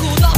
Của.